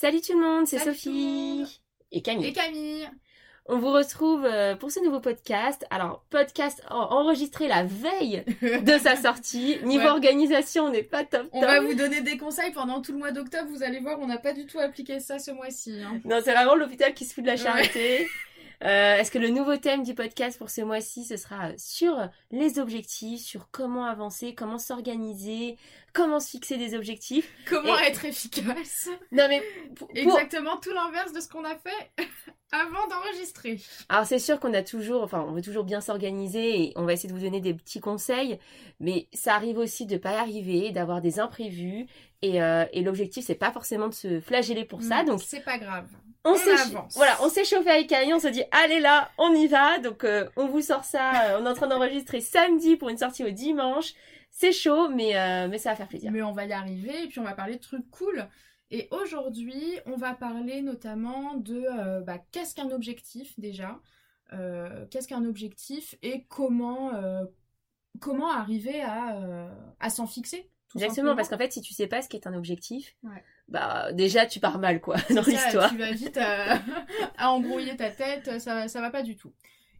Salut tout le monde, c'est Sophie et Camille. Et Camille On vous retrouve euh, pour ce nouveau podcast. Alors, podcast en- enregistré la veille de sa sortie. Niveau Ouais. organisation, on n'est pas top top. On va vous donner des conseils pendant tout le mois d'octobre. Vous allez voir, on n'a pas du tout appliqué ça ce mois-ci. hein. Non, c'est vraiment l'hôpital qui se fout de la charité. Euh, Est-ce que le nouveau thème du podcast pour ce mois-ci, ce sera sur les objectifs, sur comment avancer, comment s'organiser, comment se fixer des objectifs? Comment Et- être efficace? Non mais pour- Exactement tout l'inverse de ce qu'on a fait avant d'enregistrer. Alors c'est sûr qu'on a toujours, enfin on veut toujours bien s'organiser et on va essayer de vous donner des petits conseils, mais ça arrive aussi de pas y arriver, d'avoir des imprévus et, euh, et l'objectif c'est pas forcément de se flageller pour ça. Donc c'est pas grave. On, on s'est voilà, on s'est chauffé avec Camille, on se dit allez là, on y va. Donc euh, on vous sort ça, euh, on est en train d'enregistrer samedi pour une sortie au dimanche. C'est chaud, mais euh, mais ça va faire plaisir. Mais on va y arriver et puis on va parler de trucs cool. Et aujourd'hui, on va parler notamment de bah, qu'est-ce qu'un objectif déjà, qu'est-ce qu'un objectif et comment comment arriver à, à s'en fixer. tout Exactement, simplement. parce qu'en fait si tu sais pas ce qu'est un objectif, Ouais. Bah déjà tu pars mal quoi dans l'histoire. Tu vas vite à, à embrouiller ta tête, ça, ça va pas du tout.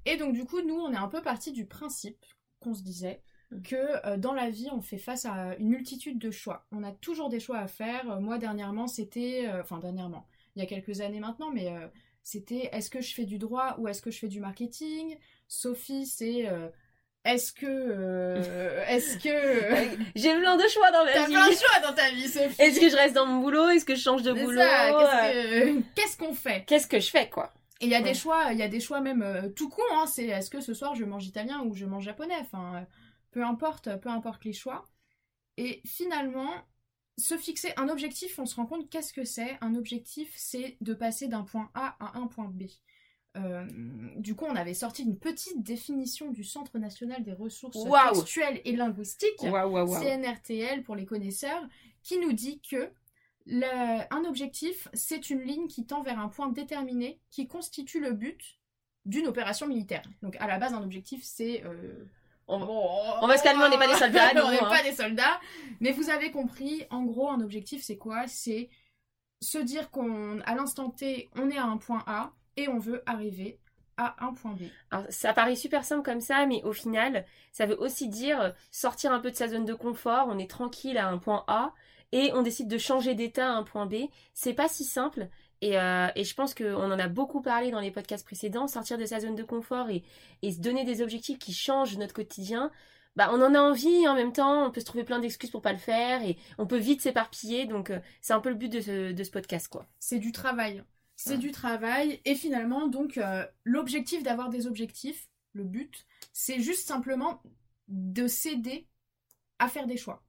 Et donc du coup, nous, on est un peu parti du principe qu'on se disait Mm. que euh, dans la vie, on fait face à une multitude de choix. On a toujours des choix à faire. Euh, moi, dernièrement, c'était... euh, Enfin, dernièrement, il y a quelques années maintenant, mais euh, c'était est-ce que je fais du droit ou est-ce que je fais du marketing? Sophie, c'est... euh, est-ce que... euh, est-ce que... J'ai plein de choix dans ma T'as vie. plein de choix dans ta vie, Sophie Est-ce que je reste dans mon boulot? Est-ce que je change de boulot? ça, Euh, qu'est-ce que- Qu'est-ce qu'on fait? Qu'est-ce que je fais quoi? Et il y a Ouais. des choix, il y a des choix même euh, tout con, hein, c'est est-ce que ce soir je mange italien ou je mange japonais, enfin euh, peu importe, peu importe les choix. Et finalement, se fixer un objectif, on se rend compte qu'est-ce que c'est Un objectif, c'est de passer d'un point A à un point B. Euh, du coup, on avait sorti une petite définition du Centre national des ressources Waouh. textuelles et linguistiques. CNRTL pour les connaisseurs, qui nous dit que le- un objectif, c'est une ligne qui tend vers un point déterminé qui constitue le but d'une opération militaire. Donc à la base, un objectif, c'est... euh, On- bon, on va se calmer, on n'est pas des soldats, on n'est hein. pas des soldats. Mais vous avez compris, en gros, un objectif, c'est quoi? C'est se dire qu'on, à l'instant T, on est à un point A et on veut arriver à un point B. Alors, ça paraît super simple comme ça, mais au final, ça veut aussi dire sortir un peu de sa zone de confort. On est tranquille à un point A et on décide de changer d'état à un point B. C'est pas si simple. Et, euh, et je pense qu'on en a beaucoup parlé dans les podcasts précédents, sortir de sa zone de confort et, et se donner des objectifs qui changent notre quotidien. Bah, on en a envie en même temps, on peut se trouver plein d'excuses pour pas le faire et on peut vite s'éparpiller. Donc, euh, c'est un peu le but de ce, de ce podcast, quoi. c'est du travail. C'est Ouais. du travail. Et finalement, donc, euh, l'objectif d'avoir des objectifs, le but, c'est juste simplement de s'aider à faire des choix.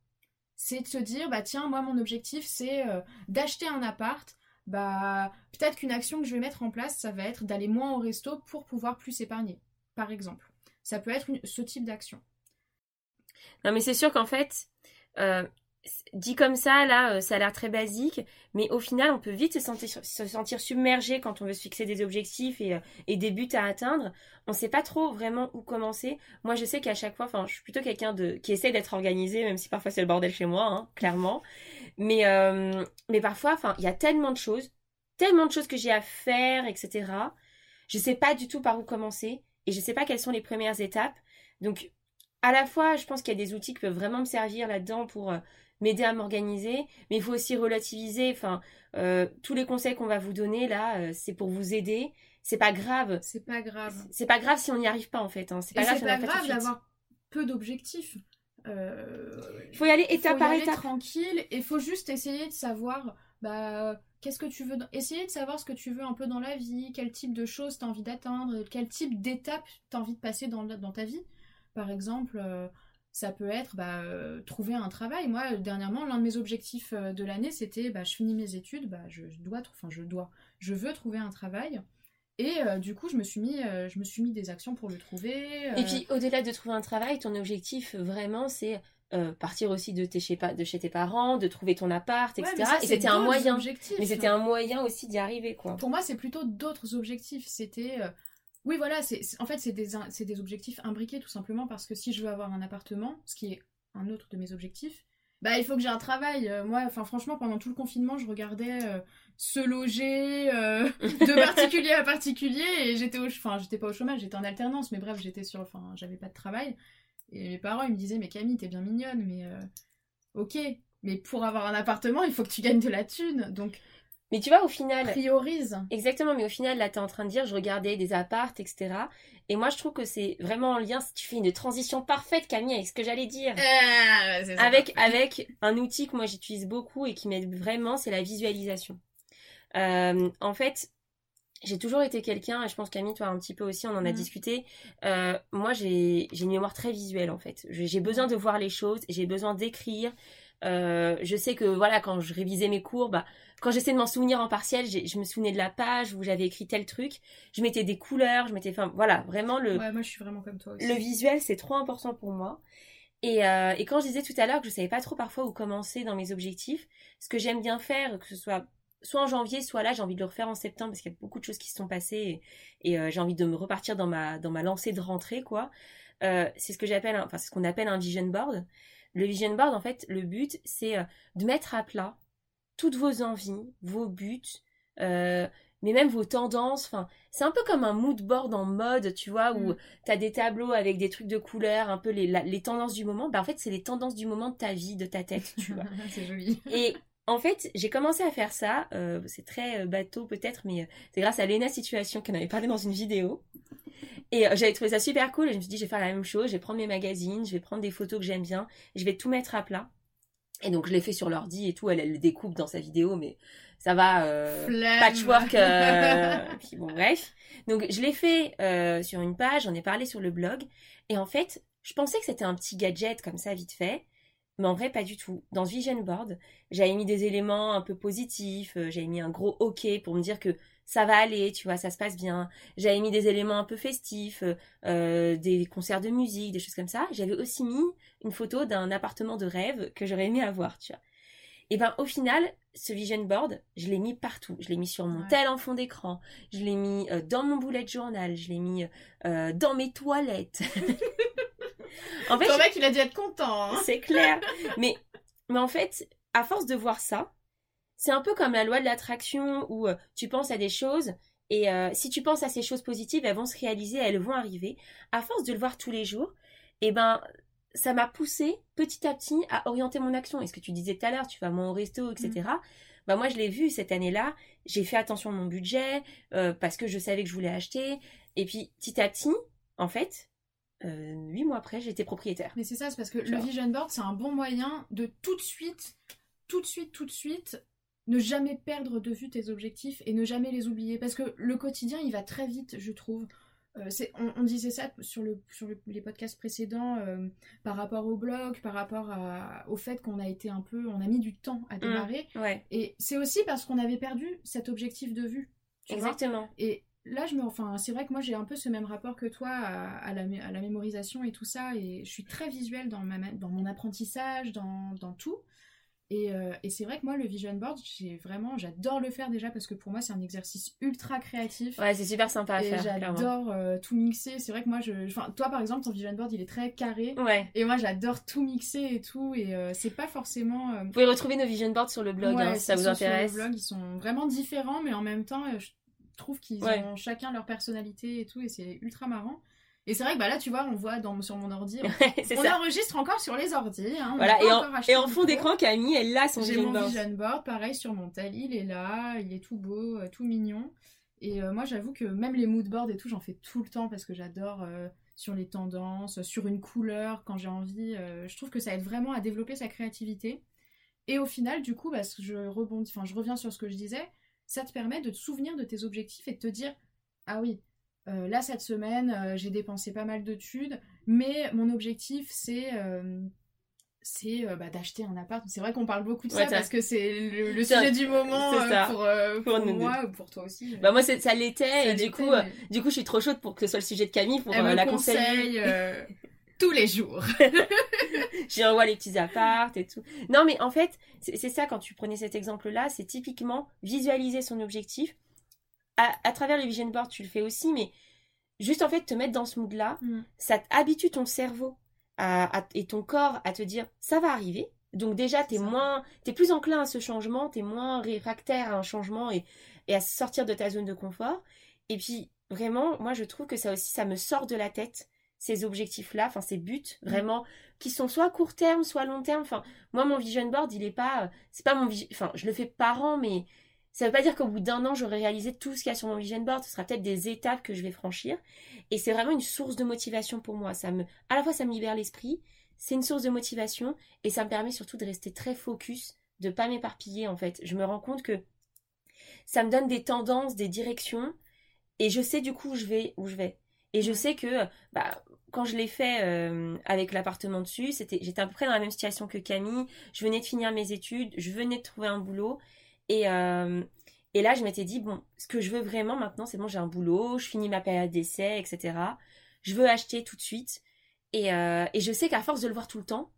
C'est de se dire, bah tiens, moi, mon objectif, c'est euh, d'acheter un appart. Bah, peut-être qu'une action que je vais mettre en place, ça va être d'aller moins au resto pour pouvoir plus épargner, par exemple. Ça peut être une- ce type d'action. Non, mais c'est sûr qu'en fait, euh, dit comme ça, là, euh, ça a l'air très basique, mais au final, on peut vite se sentir, se sentir submergé quand on veut se fixer des objectifs et, euh, des buts à atteindre. On sait pas trop vraiment où commencer. Moi, je sais qu'à chaque fois, enfin, je suis plutôt quelqu'un de qui essaie d'être organisé, même si parfois c'est le bordel chez moi, hein, clairement. Mais, euh, parfois, il y a tellement de choses, tellement de choses que j'ai à faire, etc. Je sais pas du tout par où commencer et je sais pas quelles sont les premières étapes. Donc, à la fois, je pense qu'il y a des outils qui peuvent vraiment me servir là-dedans pour m'aider à m'organiser, mais il faut aussi relativiser. Enfin, euh, tous les conseils qu'on va vous donner là, euh, c'est pour vous aider. C'est pas grave. C'est pas grave. C'est pas grave si on n'y arrive pas en fait. Hein. C'est pas grave si pas d'avoir peu d'objectifs. Euh, Il faut y aller étape faut y par aller étape. tranquille et faut juste essayer de savoir bah qu'est-ce que tu veux dans- essayer de savoir ce que tu veux un peu dans la vie quel type de choses tu as envie d'atteindre quel type d'étape tu as envie de passer dans, dans ta vie par exemple ça peut être bah, euh, trouver un travail. Moi, dernièrement, l'un de mes objectifs euh, de l'année, c'était bah, je finis mes études, bah, je dois, enfin je dois, je veux trouver un travail. Et euh, du coup, je me suis mis, je me suis mis des actions pour le trouver. Et puis, au-delà de trouver un travail, ton objectif vraiment, c'est partir aussi de, tes, de chez tes parents, de trouver ton appart, etc. et c'était un moyen. Mais c'était un moyen aussi d'y arriver, quoi. Pour moi, c'est plutôt d'autres objectifs. C'était oui, voilà, c'est, en fait, c'est des, des objectifs imbriqués tout simplement parce que si je veux avoir un appartement, ce qui est un autre de mes objectifs, bah il faut que j'ai un travail. Euh, moi, enfin franchement, pendant tout le confinement, je regardais euh, se loger euh, de particulier à particulier et j'étais au, enfin j'étais pas au chômage, j'étais en alternance, mais bref, j'étais sur, enfin j'avais pas de travail. Et mes parents ils me disaient mais Camille t'es bien mignonne, mais ok, mais pour avoir un appartement il faut que tu gagnes de la thune, donc mais tu vois, au final. Priorise. Exactement, mais au final, là, tu es en train de dire, je regardais des appartes, etc. Et moi, je trouve que c'est vraiment en lien, si tu fais une transition parfaite, Camille, avec ce que j'allais dire. Ah, avec, avec un outil que moi j'utilise beaucoup et qui m'aide vraiment, c'est la visualisation. Euh, en fait, j'ai toujours été quelqu'un, et je pense Camille, toi un petit peu aussi, on en a mm. discuté. Euh, moi, j'ai une mémoire très visuelle en fait. J'ai besoin de voir les choses, j'ai besoin d'écrire. Euh, je sais que voilà, quand je révisais mes cours, bah, quand j'essayais de m'en souvenir en partiel, je me souvenais de la page où j'avais écrit tel truc. Je mettais des couleurs, je mettais, enfin voilà, vraiment le. Ouais, moi je suis vraiment comme toi aussi. Le visuel, c'est trop important pour moi. Et, euh, et quand je disais tout à l'heure que je savais pas trop parfois où commencer dans mes objectifs, ce que j'aime bien faire, que ce soit soit en janvier, soit là, j'ai envie de le refaire en septembre parce qu'il y a beaucoup de choses qui se sont passées et, et euh, j'ai envie de me repartir dans ma dans ma lancée de rentrée quoi. Euh, c'est ce que j'appelle, enfin c'est ce qu'on appelle un vision board. Le vision board, en fait, le but, c'est euh, de mettre à plat toutes vos envies, vos buts, euh, mais même vos tendances. Enfin, c'est un peu comme un mood board en mode, tu vois, où mm. tu as des tableaux avec des trucs de couleurs, un peu les, les tendances du moment. Bah, en fait, c'est les tendances du moment de ta vie, de ta tête, tu vois. c'est joli. Et en fait, j'ai commencé à faire ça. Euh, c'est très bateau peut-être, mais c'est grâce à Lena Situation en avait parlé dans une vidéo. Et euh, j'avais trouvé ça super cool et je me suis dit, je vais faire la même chose, je vais prendre mes magazines, je vais prendre des photos que j'aime bien, je vais tout mettre à plat. Et donc je l'ai fait sur l'ordi et tout, elle, elle le découpe dans sa vidéo, mais ça va, euh, patchwork. Euh, puis bon, bref. Donc je l'ai fait euh, sur une page, j'en ai parlé sur le blog, et en fait, je pensais que c'était un petit gadget comme ça, vite fait, mais en vrai pas du tout. Dans ce vision board, j'avais mis des éléments un peu positifs, j'avais mis un gros OK pour me dire que ça va aller, tu vois, ça se passe bien. J'avais mis des éléments un peu festifs, euh, euh, des concerts de musique, des choses comme ça. J'avais aussi mis une photo d'un appartement de rêve que j'aurais aimé avoir, tu vois. Et ben au final, ce vision board, je l'ai mis partout. Je l'ai mis sur mon tel en fond d'écran, je l'ai mis euh, dans mon bullet journal, je l'ai mis dans mes toilettes. en fait, ton mec, il a dû être content. Hein. c'est clair. mais mais en fait, à force de voir ça, c'est un peu comme la loi de l'attraction où euh, tu penses à des choses et euh, si tu penses à ces choses positives, elles vont se réaliser, elles vont arriver. À force de le voir tous les jours, eh ben ça m'a poussé petit à petit à orienter mon action. Et ce que tu disais tout à l'heure, tu vas moins au resto, etc. Mm. Bah moi je l'ai vu cette année-là, j'ai fait attention à mon budget euh, parce que je savais que je voulais acheter. Et puis petit à petit, en fait, huit mois après, j'étais propriétaire. Mais c'est ça, c'est parce que le vision board, c'est un bon moyen de tout de suite, tout de suite, tout de suite ne jamais perdre de vue tes objectifs et ne jamais les oublier. Parce que le quotidien, il va très vite, je trouve. Euh, on, disait ça sur, le, sur les podcasts précédents euh, par rapport au blog, par rapport au fait qu'on a été un peu, on a mis du temps à mmh, démarrer. Et c'est aussi parce qu'on avait perdu cet objectif de vue. Exactement. et là, je me, enfin, c'est vrai que moi j'ai un peu ce même rapport que toi à, la, à, la, mémorisation et tout ça, et je suis très visuelle dans, ma, dans mon apprentissage, dans, dans tout. Euh, et, c'est vrai que moi, le vision board, j'ai vraiment, j'adore le faire déjà parce que pour moi, c'est un exercice ultra créatif. Ouais, c'est super sympa à faire. J'adore euh, tout mixer. C'est vrai que moi, je, enfin, toi par exemple, ton vision board, il est très carré. Ouais. Et moi, j'adore tout mixer et tout. Et euh, c'est pas forcément. Vous pouvez retrouver nos vision boards sur le blog hein, si ça vous intéresse. Sur le blog, ils sont vraiment différents, mais en même temps, je trouve qu'ils ont chacun leur personnalité et tout, et c'est ultra marrant. Et c'est vrai que bah là, tu vois, on voit dans, sur mon ordi. on enregistre encore sur les ordi. Hein, voilà, et en, et en, fond d'écran, Camille, elle a son vision board. J'ai mon vision board, pareil sur mon tel, il est là, il est tout beau, euh, tout mignon. Et euh, moi, j'avoue que même les mood boards et tout, j'en fais tout le temps parce que j'adore euh, sur les tendances, sur une couleur quand j'ai envie. je trouve que ça aide vraiment à développer sa créativité. Et au final, du coup, parce que je rebondis, je reviens sur ce que je disais, ça te permet de te souvenir de tes objectifs et de te dire, ah oui, euh, là cette semaine euh, j'ai dépensé pas mal de thunes, mais mon objectif c'est euh, c'est bah, d'acheter un appart. C'est vrai qu'on parle beaucoup de Ouais, ça parce que c'est le, sujet du moment pour, Pour deux. moi, ou pour toi aussi. Bah moi ça l'était et du coup, mais du coup je suis trop chaude pour que ce soit le sujet de Camille pour elle me la conseille tous les jours. J'y envoie les petits apparts et tout. Non, mais en fait, c'est ça, quand tu prenais cet exemple-là, c'est typiquement visualiser son objectif. À, à travers le vision board, tu le fais aussi, mais juste en fait, te mettre dans ce mood-là, Mm. ça habitue ton cerveau à- à- et ton corps à te dire ça va arriver. Donc déjà, t'es moins, t'es plus enclin à ce changement, t'es moins réfractaire à un changement et, et à sortir de ta zone de confort. Et puis vraiment, moi je trouve que ça aussi, ça me sort de la tête ces objectifs-là, enfin ces buts vraiment qui sont soit court terme, soit long terme. Enfin, moi mon vision board, il est pas, euh, c'est pas mon, enfin je le fais par an, mais ça veut pas dire qu'au bout d'un an j'aurai réalisé tout ce qu'il y a sur mon vision board. Ce sera peut-être des étapes que je vais franchir, et c'est vraiment une source de motivation pour moi. Ça me, à la fois ça me libère l'esprit, c'est une source de motivation, et ça me permet surtout de rester très focus, de pas m'éparpiller en fait. Je me rends compte que ça me donne des tendances, des directions, et je sais du coup où je vais, où je vais. Et je sais que bah, quand je l'ai fait euh, avec l'appartement dessus, c'était, j'étais à peu près dans la même situation que Camille. Je venais de finir mes études, je venais de trouver un boulot. Et, euh, et là, je m'étais dit, bon, ce que je veux vraiment maintenant, c'est bon, j'ai un boulot, je finis ma période d'essai, etc. Je veux acheter tout de suite. Et, euh, et je sais qu'à force de le voir tout le temps,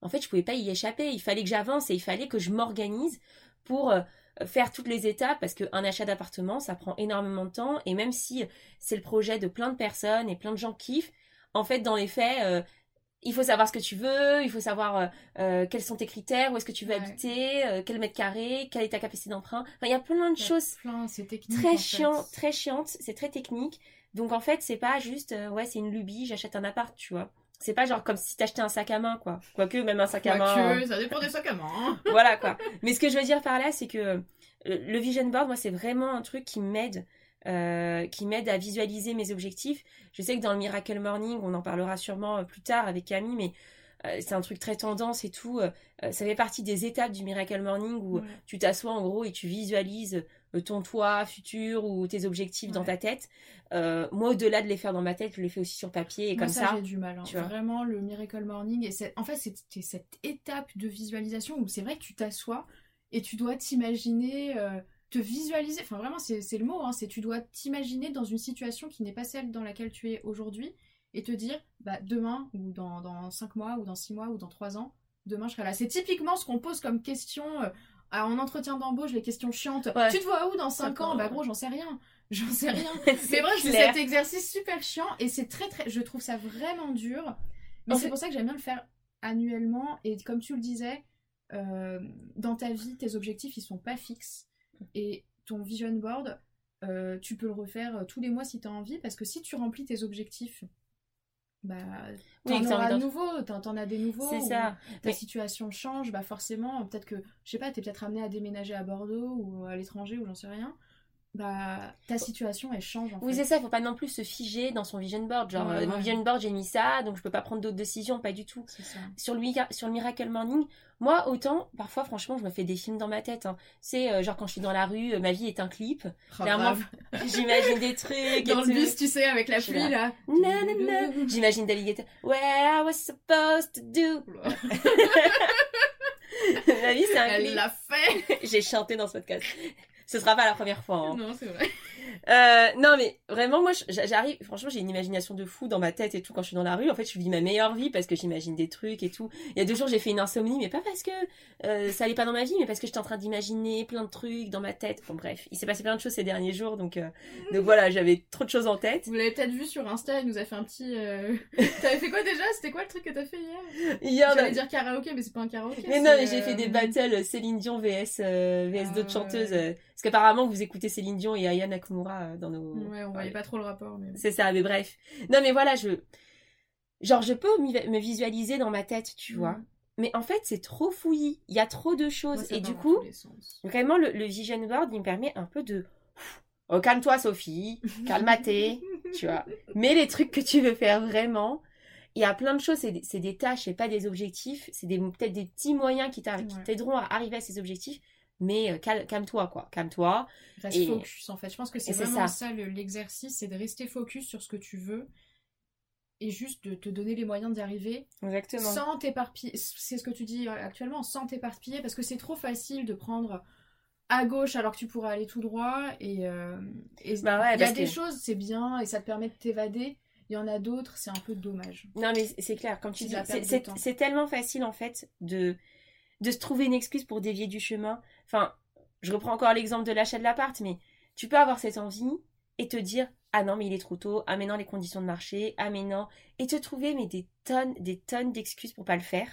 en fait, je pouvais pas y échapper. Il fallait que j'avance et il fallait que je m'organise pour euh, faire toutes les étapes parce qu'un achat d'appartement, ça prend énormément de temps. Et même si c'est le projet de plein de personnes et plein de gens kiffent, en fait, dans les faits, il faut savoir ce que tu veux, il faut savoir euh, euh, quels sont tes critères, où est-ce que tu veux Ouais. habiter, euh, quel mètre carré, quelle est ta capacité d'emprunt. Enfin, il y a plein de Il y a choses plein, très chiant, très chiante, c'est très technique. Donc en fait, c'est pas juste euh, ouais, c'est une lubie, j'achète un appart, tu vois. C'est pas genre comme si t'achetais un sac à main quoi. Quoique même un sac à main. Ça dépend des sacs à main. hein. voilà quoi. Mais ce que je veux dire par là, c'est que le vision board, moi, c'est vraiment un truc qui m'aide, euh, qui m'aide à visualiser mes objectifs. Je sais que dans le Miracle Morning, on en parlera sûrement euh, plus tard avec Camille, mais euh, c'est un truc très tendance et tout. euh, ça fait partie des étapes du Miracle Morning où Ouais. tu t'assois en gros et tu visualises ton toit futur ou tes objectifs dans ta tête. Euh, moi, au-delà de les faire dans ma tête, je les fais aussi sur papier et Moi, comme ça, ça. j'ai du mal. hein. tu vois. Vraiment, le Miracle Morning. Et en fait, c'était cette étape de visualisation où c'est vrai que tu t'assois et tu dois t'imaginer, te visualiser. Enfin, vraiment, c'est c'est le mot. hein, c'est tu dois t'imaginer dans une situation qui n'est pas celle dans laquelle tu es aujourd'hui et te dire, bah, demain ou dans, dans 5 mois ou dans 6 mois ou dans 3 ans, demain je serai là. C'est typiquement ce qu'on pose comme question. euh, à- en entretien d'embauche, les questions chiantes. Ouais. Tu te vois où dans 5 Cinq ans Bah gros, j'en sais rien. J'en sais rien. c'est C'est vrai, c'est clair. cet exercice super chiant et c'est très très. Je trouve ça vraiment dur. Mais c'est pour ça que j'aime bien le faire annuellement. Et comme tu le disais, euh, dans ta vie, tes objectifs ils sont pas fixes. Et ton vision board, euh, tu peux le refaire euh, tous les mois si tu as envie. Parce que si tu remplis tes objectifs, bah, Oui, t'en t'as auras de nouveaux. T'en as des nouveaux. C'est ça. Ta Mais- situation change, bah forcément, peut-être que, je sais pas, t'es peut-être amené à déménager à Bordeaux ou à l'étranger ou j'en sais rien. Bah, ta situation elle change en Oui, c'est ça, il faut pas non plus se figer dans son vision board. Genre, Ouais, euh, mon vision board, j'ai mis ça, donc je peux pas prendre d'autres décisions, pas du tout. Ça. Sur le, sur le Miracle Morning, moi, autant, parfois, franchement, je me fais des films dans ma tête. hein. C'est euh, genre quand je suis dans la rue, euh, ma vie est un clip. Oh. J'imagine des trucs. Dans le bus, tu sais, avec la pluie là. Nanana. J'imagine d'alligator. Where I was supposed to do. Ma vie, c'est un Elle clip. l'a fait J'ai chanté dans ce podcast. Ce sera pas la première fois. hein. Non, c'est vrai. Euh, non mais vraiment moi j'arrive franchement j'ai une imagination de fou dans ma tête et tout quand je suis dans la rue en fait je vis ma meilleure vie parce que j'imagine des trucs et tout il y a deux jours j'ai fait une insomnie mais pas parce que euh, ça allait pas dans ma vie mais parce que j'étais en train d'imaginer plein de trucs dans ma tête bon bref il s'est passé plein de choses ces derniers jours donc euh, donc voilà j'avais trop de choses en tête Vous l'avez peut-être vu sur Insta, il nous a fait un petit. T'avais fait quoi déjà? C'était quoi le truc que t'as fait hier? Hier J'allais dire karaoké, mais c'est pas un karaoké. mais non mais j'ai fait des battles Céline Dion vs vs Ah, d'autres chanteuses ouais. euh, parce qu'apparemment vous écoutez Céline Dion et Aya Nakamura euh, dans nos Ouais, on voyait pas trop le rapport, mais. C'est ça, mais bref. Non, mais voilà, je. Genre, je peux me visualiser dans ma tête, tu vois. Mhm. Mais en fait, c'est trop fouillis. Il y a trop de choses. Moi, et du coup, vraiment, le, le vision board, il me permet un peu de. Oh, calme-toi, Sophie. Calme-toi. tu vois. Mais les trucs que tu veux faire vraiment, il y a plein de choses. C'est des, tâches et pas des objectifs. C'est des- peut-être des petits moyens qui Ouais. t'aideront à arriver à ces objectifs. Mais euh, cal- calme-toi, quoi. Calme-toi. Reste Et- focus en fait. Je pense que c'est vraiment ça. ça, le- l'exercice, c'est de rester focus sur ce que tu veux et juste de te donner les moyens d'y arriver Exactement. sans t'éparpiller. C'est ce que tu dis euh, actuellement, sans t'éparpiller parce que c'est trop facile de prendre à gauche alors que tu pourrais aller tout droit et euh, et il Bah ouais, y a des que- choses c'est bien et ça te permet de t'évader. Il y en a d'autres, c'est un peu dommage. Non, mais c'est clair, comme tu dis, c'est tellement facile en fait de, de se trouver une excuse pour dévier du chemin. Enfin, je reprends encore l'exemple de l'achat de l'appart, mais tu peux avoir cette envie et te dire ah non mais il est trop tôt, ah mais non les conditions de marché, ah mais non, et te trouver mais des tonnes, des tonnes d'excuses pour pas le faire.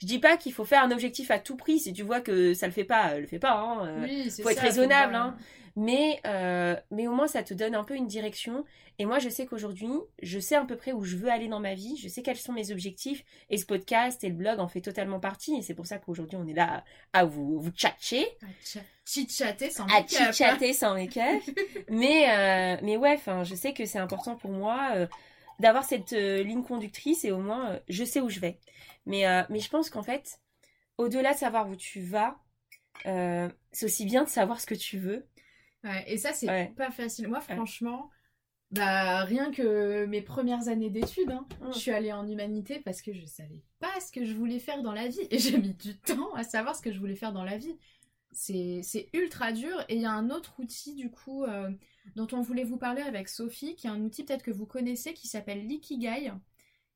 Je dis pas qu'il faut faire un objectif à tout prix. Si tu vois que ça le fait pas, euh, le fais pas. Hein. euh, oui, faut être raisonnable, hein. Mais, euh, mais au moins, ça te donne un peu une direction. Et moi, je sais qu'aujourd'hui, je sais à peu près où je veux aller dans ma vie. Je sais quels sont mes objectifs. Et ce podcast et le blog en fait totalement partie. Et c'est pour ça qu'aujourd'hui, on est là à vous, vous tchatcher, À tcha- chit-chatter sans à make-up. hein. chit-chatter sans make-up. mais, euh, mais ouais, je sais que c'est important pour moi euh, d'avoir cette ligne conductrice. Et au moins, je sais où je vais. Mais, mais je pense qu'en fait, au-delà de savoir où tu vas, euh, c'est aussi bien de savoir ce que tu veux. Ouais, et ça, c'est Ouais. pas facile. Moi, franchement, bah, rien que mes premières années d'études, hein, Mm. je suis allée en humanité parce que je savais pas ce que je voulais faire dans la vie. Et j'ai mis du temps à savoir ce que je voulais faire dans la vie. C'est c'est ultra dur. Et il y a un autre outil, du coup, euh, dont on voulait vous parler avec Sophie, qui est un outil peut-être que vous connaissez, qui s'appelle l'Ikigai.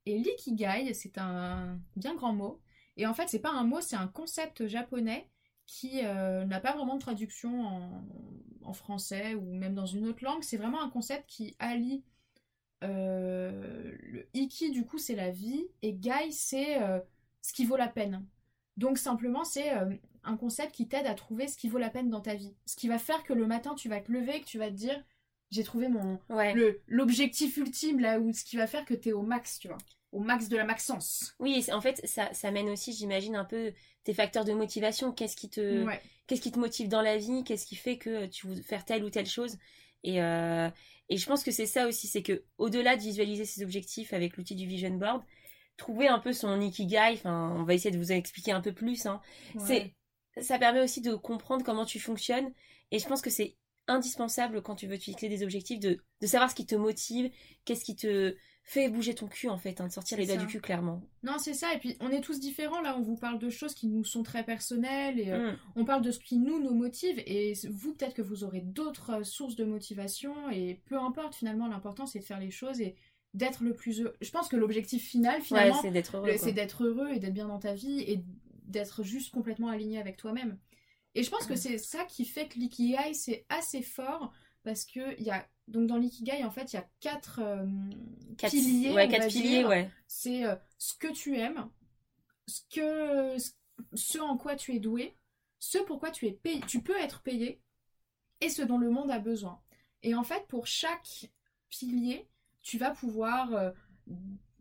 Et l'Ikigai, c'est un bien grand mot. Et en fait, c'est pas un mot, c'est un concept japonais qui euh, n'a pas vraiment de traduction en, en français ou même dans une autre langue. C'est vraiment un concept qui allie euh, le iki, du coup, c'est la vie, et gai, c'est euh, ce qui vaut la peine. Donc simplement, c'est un concept qui t'aide à trouver ce qui vaut la peine dans ta vie. Ce qui va faire que le matin, tu vas te lever, que tu vas te dire, j'ai trouvé mon Ouais. l'objectif ultime, là, où ce qui va faire que t'es au max, tu vois. Au max de la maxence. Oui, en fait, ça, ça mène aussi, j'imagine, un peu tes facteurs de motivation. Qu'est-ce qui te, Ouais. qu'est-ce qui te motive dans la vie? Qu'est-ce qui fait que tu veux faire telle ou telle chose? Et, euh, et je pense que c'est ça aussi, c'est que au-delà de visualiser ses objectifs avec l'outil du vision board, trouver un peu son ikigai. Enfin, on va essayer de vous en expliquer un peu plus. Hein. Ouais. C'est, ça permet aussi de comprendre comment tu fonctionnes. Et je pense que c'est indispensable quand tu veux te fixer des objectifs de, de savoir ce qui te motive, qu'est-ce qui te fait bouger ton cul en fait, hein, de sortir les doigts du cul clairement. Non, c'est ça. Et puis, on est tous différents. Là, on vous parle de choses qui nous sont très personnelles. Et euh, Mm. on parle de ce qui nous, nous motive. Et vous, peut-être que vous aurez d'autres euh, sources de motivation. Et peu importe, finalement, l'important, c'est de faire les choses et d'être le plus heureux. Je pense que l'objectif final, Ouais, finalement, c'est d'être heureux. le- quoi. c'est d'être heureux et d'être bien dans ta vie et d'être juste complètement aligné avec toi-même. Et je pense que c'est ça qui fait que l'ikigai, c'est assez fort. Parce que il y a. Donc, dans l'ikigai, en fait, il y a quatre euh, Quatre- piliers. ouais, on quatre va piliers, dire ouais. c'est euh, ce que tu aimes, ce, que, ce en quoi tu es doué, ce pourquoi tu es payé, tu peux être payé, et ce dont le monde a besoin. Et en fait, pour chaque pilier, tu vas pouvoir euh,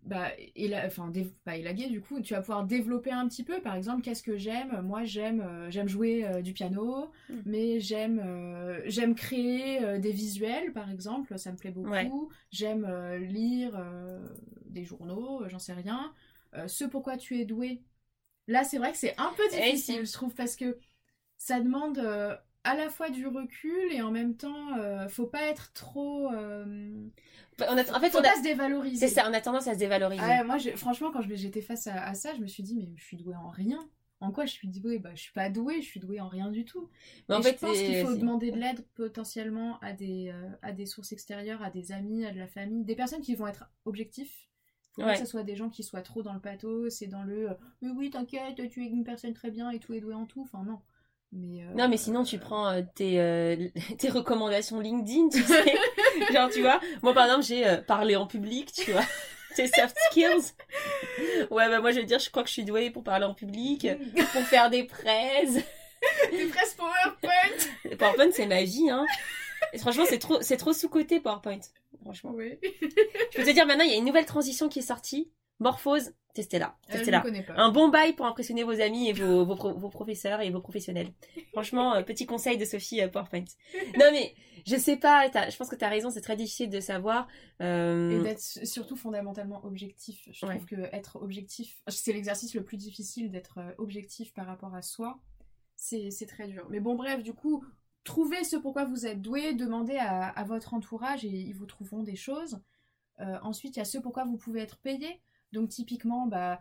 bah, éla- enfin, dé- pas élaguer du coup, tu vas pouvoir développer un petit peu. Par exemple, qu'est-ce que j'aime? Moi, j'aime euh, j'aime jouer euh, du piano, Mm. mais j'aime euh, j'aime créer des visuels, par exemple, ça me plaît beaucoup. Ouais. J'aime lire des journaux, j'en sais rien. Ce pourquoi tu es doué. Là, c'est vrai que c'est un peu Eh, difficile, je trouve, parce que ça demande à la fois du recul et en même temps, euh, faut pas être trop. euh, On a- en fait, faut on a- pas se dévaloriser. c'est ça, on a tendance à se dévaloriser. Ouais, moi, franchement, quand j'étais face à, à ça, je me suis dit, mais je suis douée en rien. En quoi je suis douée? Bah, je suis pas douée, je suis douée en rien du tout. Mais en fait, je pense qu'il faut demander de l'aide potentiellement à des, euh, à des sources extérieures, à des amis, à de la famille, des personnes qui vont être objectifs. Ouais. que ce soit des gens qui soient trop dans le pathos, c'est dans le euh, mais oui, t'inquiète, tu es une personne très bien et tout est doué en tout. Enfin, non. Mais, euh, Non, mais sinon, tu prends euh, tes, euh, tes recommandations LinkedIn, tu sais. Genre, tu vois, moi, par exemple, j'ai parlé en public, tu vois. Tes soft skills. Ouais, bah, moi, je veux dire, je crois que je suis douée pour parler en public, pour faire des presse. Des presses PowerPoint PowerPoint, c'est ma vie, hein. Et franchement, c'est trop, c'est trop sous-côté, PowerPoint. Franchement. Oui. Je peux te dire, maintenant, il y a une nouvelle transition qui est sortie. Morphose, testez-la. Je Testez-la. ne connais pas. Un bon bail pour impressionner vos amis et vos, vos, pro- vos professeurs et vos professionnels. Franchement, euh, petit conseil de Sophie euh, PowerPoint. Non mais, je sais pas, je pense que tu as raison, c'est très difficile de savoir. euh, Et d'être surtout fondamentalement objectif. Je Ouais. trouve que être objectif, c'est l'exercice le plus difficile d'être objectif par rapport à soi. c'est c'est très dur. Mais bon, bref, du coup, trouvez ce pourquoi vous êtes doué, demandez à, à votre entourage et ils vous trouveront des choses. Ensuite, il y a ce pourquoi vous pouvez être payé. Donc, typiquement, bah,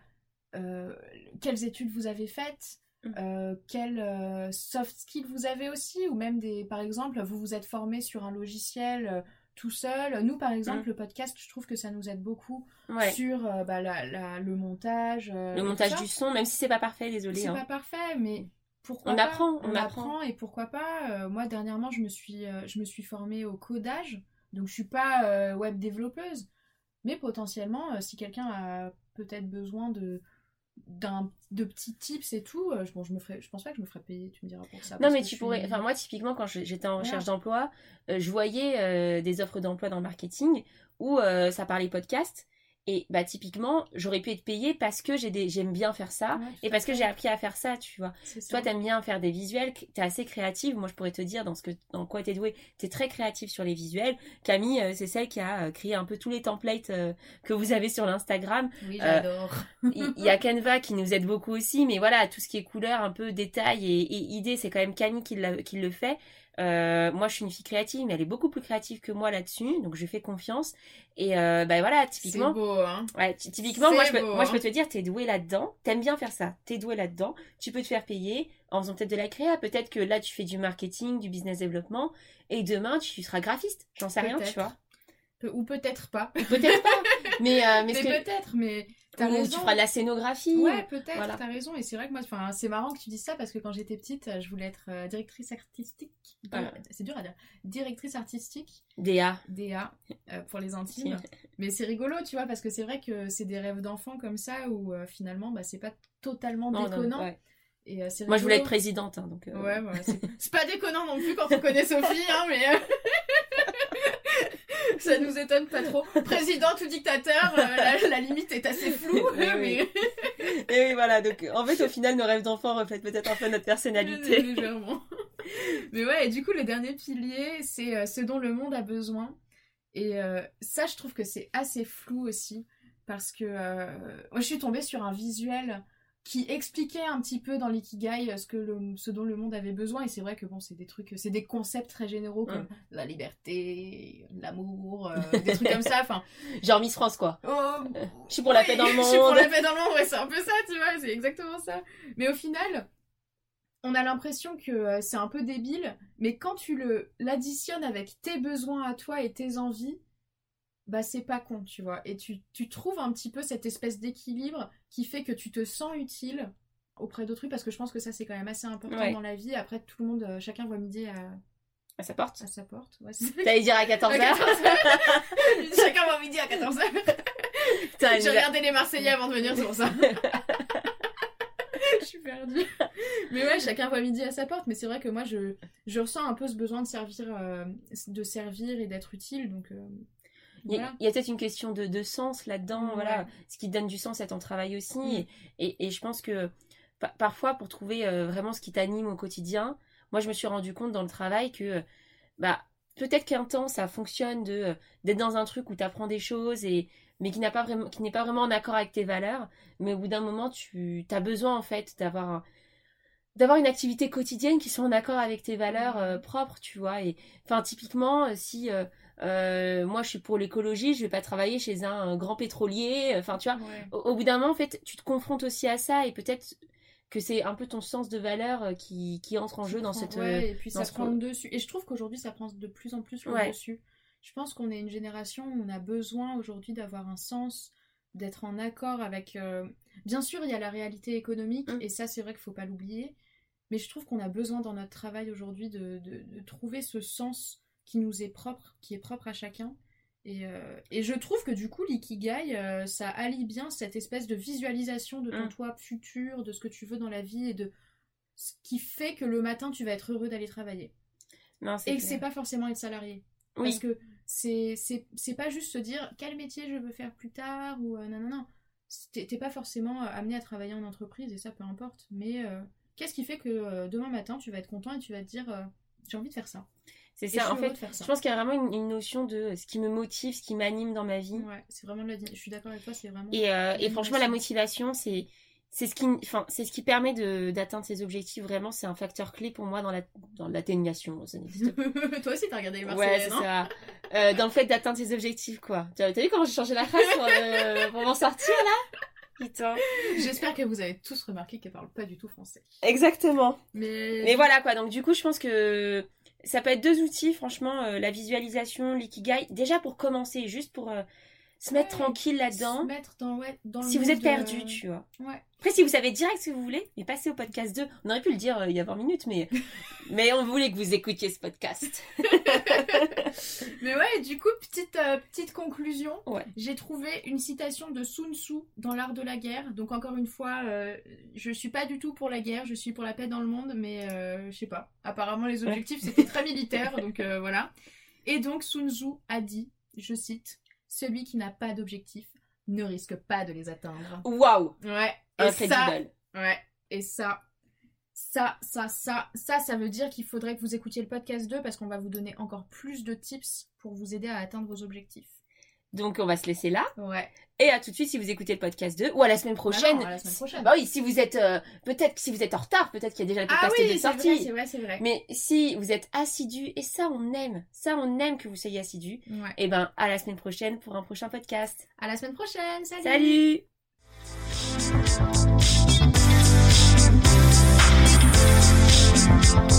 euh, quelles études vous avez faites, Mm. euh, quels euh, soft skills vous avez aussi, ou même des, par exemple, vous vous êtes formé sur un logiciel euh, tout seul. Nous, par exemple, Mm. le podcast, je trouve que ça nous aide beaucoup Ouais. sur bah, la- la- le montage. Le montage du son, même si c'est pas parfait, désolé. C'est hein. pas parfait, mais pourquoi On pas? apprend, on on apprend. apprend et pourquoi pas? Moi, dernièrement, je me suis, je me suis formée au codage, donc je suis pas web développeuse, mais potentiellement, euh, si quelqu'un a peut-être besoin de d'un de petits tips et tout, euh, je, bon, je me ferai, je pense pas que je me ferais payer. Tu me diras pour ça. Non, mais tu pourrais. suis- Enfin, moi, typiquement, quand j'étais en recherche d'emploi, euh, je voyais euh, des offres d'emploi dans le marketing où euh, ça parlait podcast. Et bah, typiquement, j'aurais pu être payée parce que j'ai des... j'aime bien faire ça Ouais, et parce que j'ai appris à faire ça, tu vois. Toi, t'aimes bien faire des visuels, t'es assez créative. Moi, je pourrais te dire dans ce que, dans quoi t'es douée. T'es très créative sur les visuels. Camille, euh, c'est celle qui a euh, créé un peu tous les templates euh, que vous avez sur l'Instagram. Oui, j'adore. Il y a Canva qui nous aide beaucoup aussi, mais voilà, tout ce qui est couleur, un peu détail et, et idée, c'est quand même Camille qui, qui le fait. Euh, moi, je suis une fille créative, mais elle est beaucoup plus créative que moi là-dessus, donc je fais confiance. Et euh, bah voilà, C'est typiquement, beau, hein. ouais, ty- typiquement, moi C'est je, peux, beau, moi je peux te dire, t'es doué là-dedans, t'aimes bien faire ça, t'es doué là-dedans, tu peux te faire payer en faisant peut-être de la créa, peut-être que là tu fais du marketing, du business développement, et demain tu seras graphiste, j'en sais rien, tu vois. Pe- Ou peut-être pas. Peut-être pas, mais, euh, mais, Mais ce que- peut-être, mais t'as ou raison. tu feras de la scénographie. Ouais, peut-être, Voilà. t'as raison. Et c'est vrai que moi, c'est marrant que tu dises ça parce que quand j'étais petite, je voulais être euh, directrice artistique. Voilà. C'est dur à dire. Directrice artistique, DA. DA, euh, pour les intimes. Mais c'est rigolo, tu vois, parce que c'est vrai que c'est des rêves d'enfant comme ça où euh, finalement, bah, c'est pas totalement Non, non, déconnant. ouais. Et, euh, Moi je voulais être présidente, hein, donc. Ouais, c'est c'est pas déconnant non plus quand on connaît Sophie, hein, mais. Ça nous étonne pas trop. Président ou dictateur, euh, la, la limite est assez floue, Oui, mais. Et oui, voilà. Donc, en fait, au final, nos rêves d'enfants reflètent peut-être un peu notre personnalité. Légèrement. Mais ouais, et du coup, le dernier pilier, c'est euh, ce dont le monde a besoin. Et euh, ça, je trouve que c'est assez flou aussi. Parce que moi, je suis tombée sur un visuel qui expliquait un petit peu dans l'ikigai euh, ce, que le, ce dont le monde avait besoin. Et c'est vrai que bon, c'est des trucs, c'est des concepts très généraux comme Mm. la liberté, l'amour, euh, des trucs comme ça. Enfin, Genre Miss France, quoi. Oh, Je suis pour la paix dans le Je suis pour monde. la paix dans le monde, ouais, c'est un peu ça, tu vois, c'est exactement ça. Mais au final, on a l'impression que euh, c'est un peu débile, mais quand tu le l'additionnes avec tes besoins à toi et tes envies, bah c'est pas con, tu vois. Et tu, tu trouves un petit peu cette espèce d'équilibre qui fait que tu te sens utile auprès d'autrui, parce que je pense que ça c'est quand même assez important Ouais. dans la vie. Après, tout le monde, euh, chacun voit midi à, À sa porte. à sa porte. Ouais, T'allais dire à 14h. À 14h. chacun voit midi à 14h. Putain, J'ai regardé les Marseillais avant de venir, c'est pour ça. je suis perdue. Mais ouais, chacun voit midi à sa porte. Mais c'est vrai que moi, je, je ressens un peu ce besoin de servir, euh, de servir et d'être utile. Donc, euh, Il y a, voilà. il y a peut-être une question de, de sens là-dedans, Ouais. voilà, ce qui donne du sens à ton travail aussi. Mm. Et, et, et je pense que pa- parfois, pour trouver euh, vraiment ce qui t'anime au quotidien, moi, je me suis rendu compte dans le travail que, bah, peut-être qu'un temps, ça fonctionne de euh, d'être dans un truc où tu apprends des choses et mais qui n'a pas vraiment qui n'est pas vraiment en accord avec tes valeurs, mais au bout d'un moment, tu as besoin en fait d'avoir un- d'avoir une activité quotidienne qui soit en accord avec tes valeurs euh, propres, tu vois. Et enfin, typiquement, si euh, euh, moi je suis pour l'écologie, je vais pas travailler chez un, un grand pétrolier. Enfin, tu vois, Ouais. au, au bout d'un moment, en fait, tu te confrontes aussi à ça et peut-être que c'est un peu ton sens de valeur euh, qui, qui entre en jeu dans cette. Ouais, et puis ça ce prend le dessus. Et je trouve qu'aujourd'hui, ça prend de plus en plus le Ouais. dessus. Je pense qu'on est une génération où on a besoin aujourd'hui d'avoir un sens, d'être en accord avec. euh, Bien sûr, il y a la réalité économique, Mm. et ça, c'est vrai qu'il faut pas l'oublier. Mais je trouve qu'on a besoin dans notre travail aujourd'hui de, de- de trouver ce sens qui nous est propre, qui est propre à chacun. Et, euh, et je trouve que du coup, l'ikigai, euh, ça allie bien cette espèce de visualisation de ton Mm. toi futur, de ce que tu veux dans la vie et de ce qui fait que le matin, tu vas être heureux d'aller travailler. Non, Et que clair. c'est pas forcément être salarié. Oui. Parce que c'est pas juste se dire quel métier je veux faire plus tard? ou euh, non, non, non. T'es pas forcément euh, amené à travailler en entreprise et ça, peu importe. Mais qu'est-ce qui fait que demain matin, tu vas être content et tu vas te dire j'ai envie de faire ça. C'est ça. En fait, ça. je pense qu'il y a vraiment une, une notion de ce qui me motive, ce qui m'anime dans ma vie. Ouais, c'est vraiment la. Je suis d'accord avec toi, c'est vraiment. Et, euh, et franchement, la motivation, c'est c'est ce qui, enfin, c'est ce qui permet de d'atteindre ses objectifs. Vraiment, c'est un facteur clé pour moi dans la dans l'atteignation. Ça. Toi aussi, t'as regardé les Ouais, c'est ça. Euh, dans le fait d'atteindre ses objectifs, quoi. T'as t'as vu comment j'ai changé la phrase pour, euh, pour m'en sortir là? Putain. J'espère que vous avez tous remarqué qu'elle parle pas du tout français. Exactement. Mais, Mais voilà quoi, donc du coup je pense que ça peut être deux outils, franchement, euh, la visualisation, l'ikigai, déjà pour commencer, juste pour euh, se mettre tranquille là-dedans. mettre dans, ouais, dans le Si vous êtes perdu, de- tu vois. Ouais. Après, si vous savez direct ce que vous voulez, mais passez au podcast 2. On aurait pu le dire euh, il y a 20 minutes, mais, mais on voulait que vous écoutiez ce podcast. Mais ouais, du coup, petite, euh, petite conclusion. Ouais. J'ai trouvé une citation de Sun Tzu dans l'art de la guerre. Donc encore une fois, euh, je suis pas du tout pour la guerre, je suis pour la paix dans le monde, mais euh, je sais pas. Apparemment, les objectifs c'était très militaire, donc voilà. Et donc Sun Tzu a dit, je cite, celui qui n'a pas d'objectif ne risque pas de les atteindre. Waouh Ouais. Et ça. Ouais, et ça, ça, ça, ça, ça, ça veut dire qu'il faudrait que vous écoutiez le podcast 2 parce qu'on va vous donner encore plus de tips pour vous aider à atteindre vos objectifs. Donc on va se laisser là. Ouais. Et à tout de suite si vous écoutez le podcast 2 ou à la semaine Bah prochaine. non, à la semaine prochaine. Bah oui, si vous êtes euh, peut-être si vous êtes en retard, peut-être qu'il y a déjà le ah podcast oui, de c'est sortie. vrai, c'est vrai, c'est vrai. Mais si vous êtes assidu, et ça on aime, ça on aime que vous soyez assidu, Ouais. et ben à la semaine prochaine pour un prochain podcast. À la semaine prochaine. Salut. Salut Thank